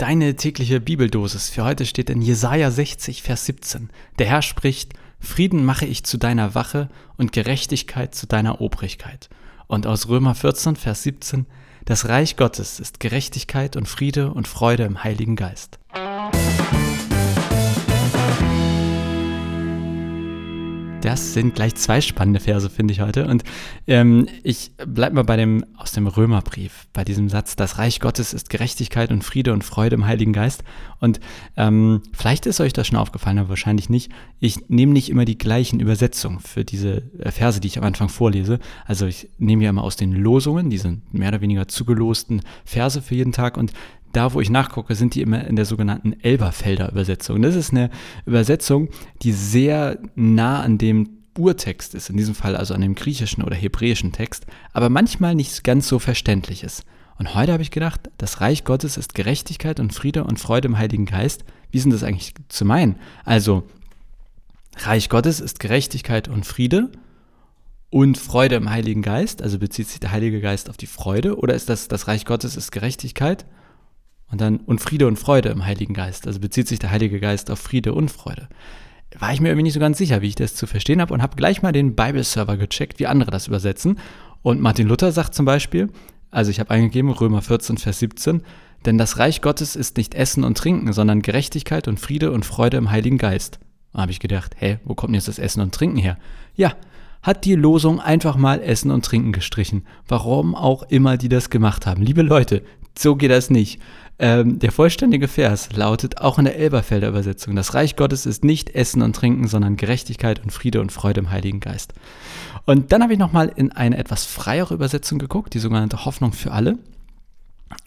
Deine tägliche Bibeldosis für heute steht in Jesaja 60, Vers 17. Der Herr spricht: Frieden mache ich zu deiner Wache und Gerechtigkeit zu deiner Obrigkeit. Und aus Römer 14, Vers 17. Das Reich Gottes ist Gerechtigkeit und Friede und Freude im Heiligen Geist. Das sind gleich zwei spannende Verse, finde ich heute. Und ähm, ich bleibe mal bei dem aus dem Römerbrief, bei diesem Satz, das Reich Gottes ist Gerechtigkeit und Friede und Freude im Heiligen Geist. Und ähm, vielleicht ist euch das schon aufgefallen, aber wahrscheinlich nicht. Ich nehme nicht immer die gleichen Übersetzungen für diese äh, Verse, die ich am Anfang vorlese. Also ich nehme ja immer aus den Losungen, diese mehr oder weniger zugelosten Verse für jeden Tag und da, wo ich nachgucke, sind die immer in der sogenannten Elberfelder Übersetzung. Das ist eine Übersetzung, die sehr nah an dem Urtext ist, in diesem Fall also an dem griechischen oder hebräischen Text, aber manchmal nicht ganz so verständlich ist. Und heute habe ich gedacht, das Reich Gottes ist Gerechtigkeit und Friede und Freude im Heiligen Geist. Wie sind das eigentlich zu meinen? Also, Reich Gottes ist Gerechtigkeit und Friede und Freude im Heiligen Geist, also bezieht sich der Heilige Geist auf die Freude, oder ist das, das Reich Gottes ist Gerechtigkeit und dann und Friede und Freude im Heiligen Geist. Also bezieht sich der Heilige Geist auf Friede und Freude. War ich mir irgendwie nicht so ganz sicher, wie ich das zu verstehen habe und habe gleich mal den Bible-Server gecheckt, wie andere das übersetzen. Und Martin Luther sagt zum Beispiel, also ich habe eingegeben, Römer 14, Vers 17, denn das Reich Gottes ist nicht Essen und Trinken, sondern Gerechtigkeit und Friede und Freude im Heiligen Geist. Da habe ich gedacht, hä, wo kommt jetzt das Essen und Trinken her? Ja, hat die Losung einfach mal Essen und Trinken gestrichen. Warum auch immer die das gemacht haben. Liebe Leute, so geht das nicht. Ähm, der vollständige Vers lautet auch in der Elberfelder Übersetzung: Das Reich Gottes ist nicht Essen und Trinken, sondern Gerechtigkeit und Friede und Freude im Heiligen Geist. Und dann habe ich nochmal in eine etwas freiere Übersetzung geguckt, die sogenannte Hoffnung für alle.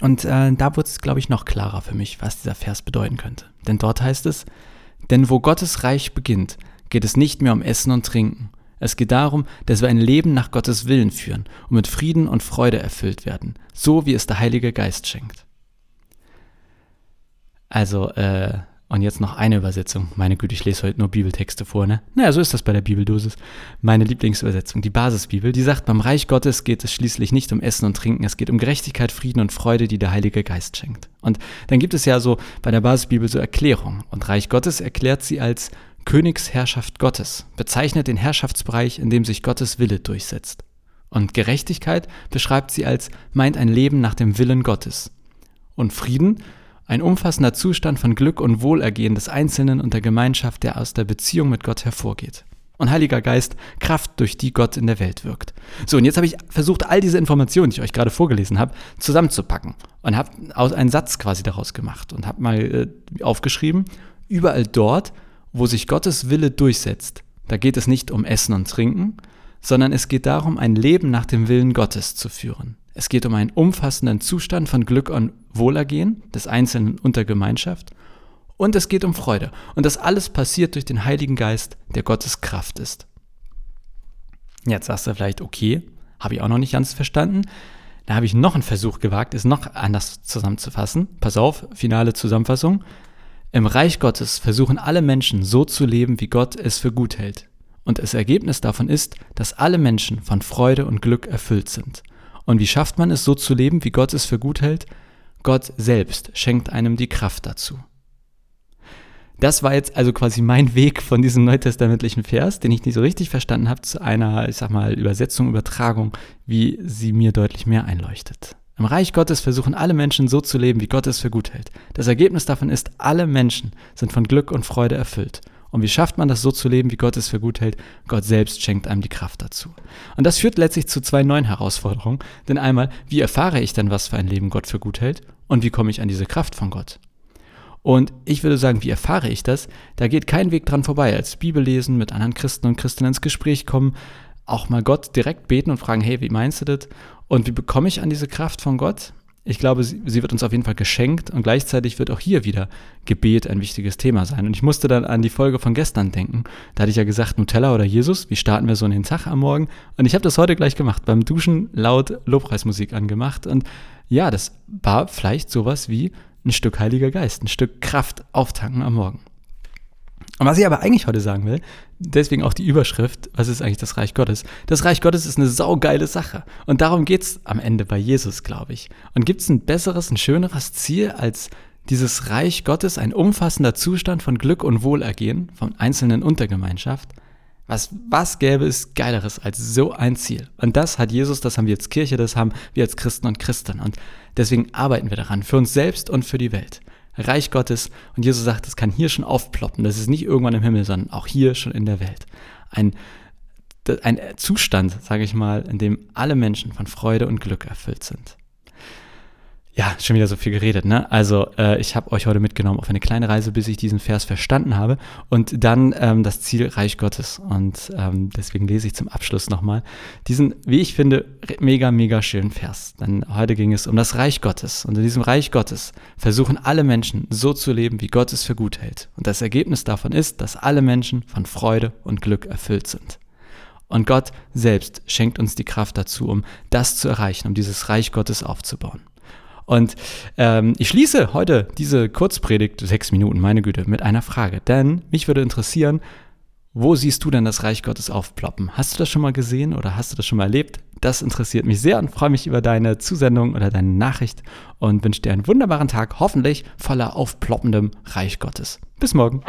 Und äh, da wurde es, glaube ich, noch klarer für mich, was dieser Vers bedeuten könnte. Denn dort heißt es: Denn wo Gottes Reich beginnt, geht es nicht mehr um Essen und Trinken. Es geht darum, dass wir ein Leben nach Gottes Willen führen und mit Frieden und Freude erfüllt werden, so wie es der Heilige Geist schenkt. Also, äh, und jetzt noch eine Übersetzung. Meine Güte, ich lese heute nur Bibeltexte vor, ne? Naja, so ist das bei der Bibeldosis. Meine Lieblingsübersetzung, die Basisbibel, die sagt, beim Reich Gottes geht es schließlich nicht um Essen und Trinken, es geht um Gerechtigkeit, Frieden und Freude, die der Heilige Geist schenkt. Und dann gibt es ja so bei der Basisbibel so Erklärungen. Und Reich Gottes erklärt sie als Königsherrschaft Gottes, bezeichnet den Herrschaftsbereich, in dem sich Gottes Wille durchsetzt. Und Gerechtigkeit beschreibt sie als meint ein Leben nach dem Willen Gottes. Und Frieden ein umfassender Zustand von Glück und Wohlergehen des Einzelnen und der Gemeinschaft, der aus der Beziehung mit Gott hervorgeht. Und Heiliger Geist, Kraft, durch die Gott in der Welt wirkt. So, und jetzt habe ich versucht, all diese Informationen, die ich euch gerade vorgelesen habe, zusammenzupacken und habe einen Satz quasi daraus gemacht und habe mal äh, aufgeschrieben, überall dort, wo sich Gottes Wille durchsetzt, da geht es nicht um Essen und Trinken, sondern es geht darum, ein Leben nach dem Willen Gottes zu führen. Es geht um einen umfassenden Zustand von Glück und Wohlergehen des Einzelnen und der Gemeinschaft. Und es geht um Freude. Und das alles passiert durch den Heiligen Geist, der Gottes Kraft ist. Jetzt sagst du vielleicht, okay, habe ich auch noch nicht ganz verstanden. Da habe ich noch einen Versuch gewagt, es noch anders zusammenzufassen. Pass auf, finale Zusammenfassung. Im Reich Gottes versuchen alle Menschen so zu leben, wie Gott es für gut hält. Und das Ergebnis davon ist, dass alle Menschen von Freude und Glück erfüllt sind. Und wie schafft man es, so zu leben, wie Gott es für gut hält? Gott selbst schenkt einem die Kraft dazu. Das war jetzt also quasi mein Weg von diesem neutestamentlichen Vers, den ich nicht so richtig verstanden habe, zu einer, ich sag mal, Übersetzung, Übertragung, wie sie mir deutlich mehr einleuchtet. Im Reich Gottes versuchen alle Menschen so zu leben, wie Gott es für gut hält. Das Ergebnis davon ist, alle Menschen sind von Glück und Freude erfüllt. Und wie schafft man das so zu leben, wie Gott es für gut hält? Gott selbst schenkt einem die Kraft dazu. Und das führt letztlich zu zwei neuen Herausforderungen. Denn einmal, wie erfahre ich denn, was für ein Leben Gott für gut hält? Und wie komme ich an diese Kraft von Gott? Und ich würde sagen, wie erfahre ich das? Da geht kein Weg dran vorbei. Als Bibel lesen, mit anderen Christen und Christinnen ins Gespräch kommen, auch mal Gott direkt beten und fragen, hey, wie meinst du das? Und wie bekomme ich an diese Kraft von Gott? ich glaube, sie, wird uns auf jeden Fall geschenkt und gleichzeitig wird auch hier wieder Gebet ein wichtiges Thema sein. Und ich musste dann an die Folge von gestern denken. Da hatte ich ja gesagt, Nutella oder Jesus, wie starten wir so in den Tag am Morgen? Und ich habe das heute gleich gemacht, beim Duschen laut Lobpreismusik angemacht. Und ja, das war vielleicht sowas wie ein Stück Heiliger Geist, ein Stück Kraft auftanken am Morgen. Und was ich aber eigentlich heute sagen will, deswegen auch die Überschrift, was ist eigentlich das Reich Gottes? Das Reich Gottes ist eine saugeile Sache. Und darum geht es am Ende bei Jesus, glaube ich. Und gibt es ein besseres, ein schöneres Ziel, als dieses Reich Gottes ein umfassender Zustand von Glück und Wohlergehen von Einzelnen und der Gemeinschaft. Was, was gäbe es Geileres als so ein Ziel? Und das hat Jesus, das haben wir als Kirche, das haben wir als Christen und Christen. Und deswegen arbeiten wir daran, für uns selbst und für die Welt. Reich Gottes. Und Jesus sagt, das kann hier schon aufploppen. Das ist nicht irgendwann im Himmel, sondern auch hier schon in der Welt. Ein, ein Zustand, sage ich mal, in dem alle Menschen von Freude und Glück erfüllt sind. Ja, schon wieder so viel geredet, ne? Also äh, ich habe euch heute mitgenommen auf eine kleine Reise, bis ich diesen Vers verstanden habe und dann ähm, das Ziel Reich Gottes. Und ähm, deswegen lese ich zum Abschluss nochmal diesen, wie ich finde, mega, mega schönen Vers. Denn heute ging es um das Reich Gottes. Und in diesem Reich Gottes versuchen alle Menschen so zu leben, wie Gott es für gut hält. Und das Ergebnis davon ist, dass alle Menschen von Freude und Glück erfüllt sind. Und Gott selbst schenkt uns die Kraft dazu, um das zu erreichen, um dieses Reich Gottes aufzubauen. Und ähm, ich schließe heute diese Kurzpredigt, sechs Minuten, meine Güte, mit einer Frage. Denn mich würde interessieren, wo siehst du denn das Reich Gottes aufploppen? Hast du das schon mal gesehen oder hast du das schon mal erlebt? Das interessiert mich sehr und freue mich über deine Zusendung oder deine Nachricht und wünsche dir einen wunderbaren Tag, hoffentlich voller aufploppendem Reich Gottes. Bis morgen.